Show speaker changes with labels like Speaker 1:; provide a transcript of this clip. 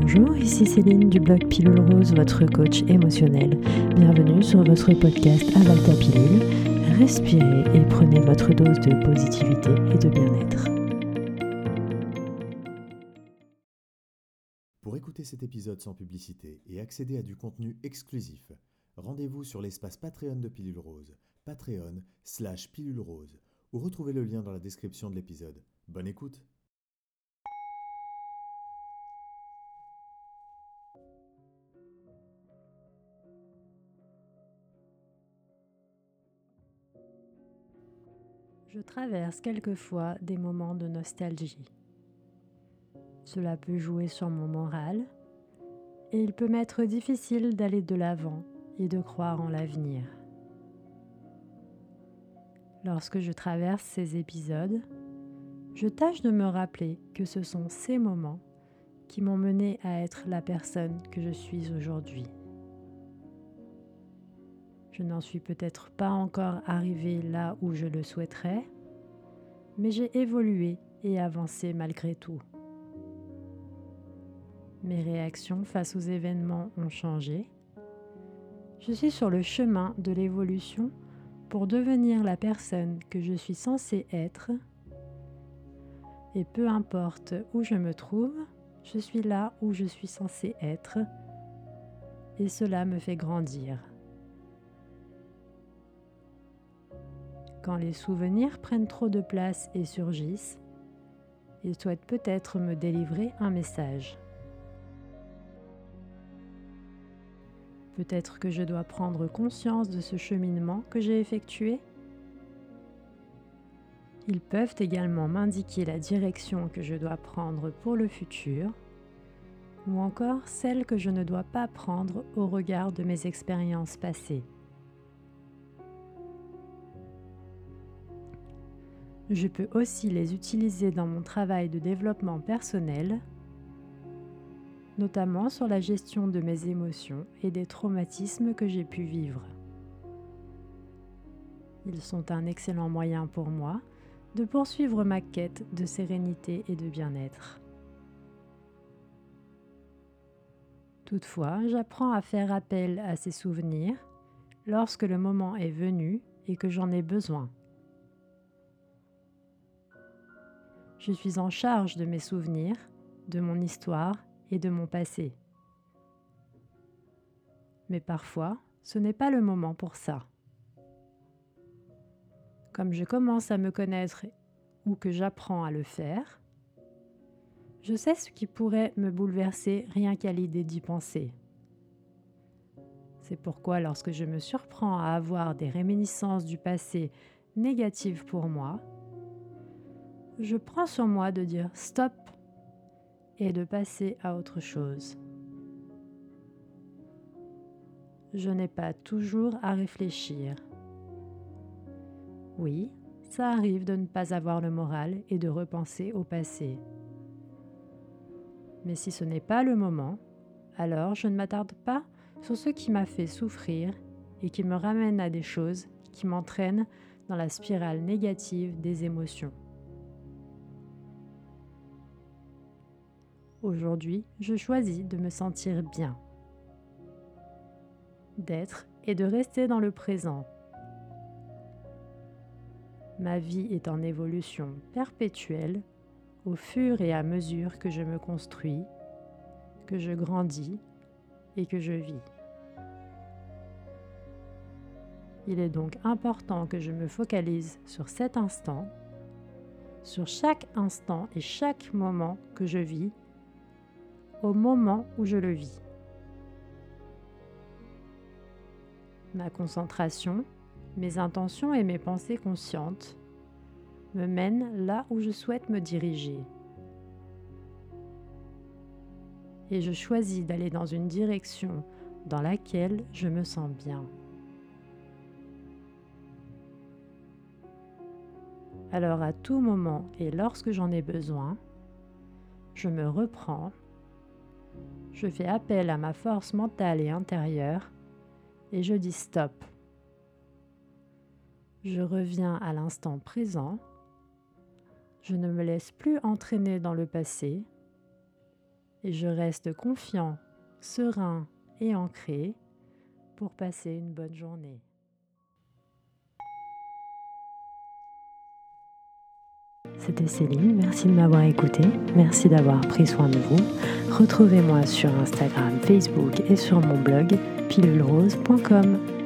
Speaker 1: Bonjour, ici Céline du blog Pilule Rose, votre coach émotionnel. Bienvenue sur votre podcast Avalta Pilule. Respirez et prenez votre dose de positivité et de bien-être.
Speaker 2: Pour écouter cet épisode sans publicité et accéder à du contenu exclusif, rendez-vous sur l'espace Patreon de Pilule Rose, patreon slash pilule rose, ou retrouvez le lien dans la description de l'épisode. Bonne écoute
Speaker 1: Je traverse quelquefois des moments de nostalgie. Cela peut jouer sur mon moral et il peut m'être difficile d'aller de l'avant et de croire en l'avenir. Lorsque je traverse ces épisodes, je tâche de me rappeler que ce sont ces moments qui m'ont mené à être la personne que je suis aujourd'hui. Je n'en suis peut-être pas encore arrivé là où je le souhaiterais, mais j'ai évolué et avancé malgré tout. Mes réactions face aux événements ont changé. Je suis sur le chemin de l'évolution pour devenir la personne que je suis censée être. Et peu importe où je me trouve, je suis là où je suis censée être. Et cela me fait grandir. Quand les souvenirs prennent trop de place et surgissent, ils souhaitent peut-être me délivrer un message. Peut-être que je dois prendre conscience de ce cheminement que j'ai effectué. Ils peuvent également m'indiquer la direction que je dois prendre pour le futur ou encore celle que je ne dois pas prendre au regard de mes expériences passées. Je peux aussi les utiliser dans mon travail de développement personnel, notamment sur la gestion de mes émotions et des traumatismes que j'ai pu vivre. Ils sont un excellent moyen pour moi de poursuivre ma quête de sérénité et de bien-être. Toutefois, j'apprends à faire appel à ces souvenirs lorsque le moment est venu et que j'en ai besoin. Je suis en charge de mes souvenirs, de mon histoire et de mon passé. Mais parfois, ce n'est pas le moment pour ça. Comme je commence à me connaître ou que j'apprends à le faire, je sais ce qui pourrait me bouleverser rien qu'à l'idée d'y penser. C'est pourquoi lorsque je me surprends à avoir des réminiscences du passé négatives pour moi, je prends sur moi de dire stop et de passer à autre chose. Je n'ai pas toujours à réfléchir. Oui, ça arrive de ne pas avoir le moral et de repenser au passé. Mais si ce n'est pas le moment, alors je ne m'attarde pas sur ce qui m'a fait souffrir et qui me ramène à des choses qui m'entraînent dans la spirale négative des émotions. Aujourd'hui, je choisis de me sentir bien, d'être et de rester dans le présent. Ma vie est en évolution perpétuelle au fur et à mesure que je me construis, que je grandis et que je vis. Il est donc important que je me focalise sur cet instant, sur chaque instant et chaque moment que je vis au moment où je le vis. Ma concentration, mes intentions et mes pensées conscientes me mènent là où je souhaite me diriger. Et je choisis d'aller dans une direction dans laquelle je me sens bien. Alors à tout moment et lorsque j'en ai besoin, je me reprends je fais appel à ma force mentale et intérieure et je dis stop. Je reviens à l'instant présent. Je ne me laisse plus entraîner dans le passé. et je reste confiant, serein et ancré pour passer une bonne journée. C'était Céline, merci de m'avoir écouté, merci d'avoir pris soin de vous. Retrouvez-moi sur Instagram, Facebook et sur mon blog pilulrose.com.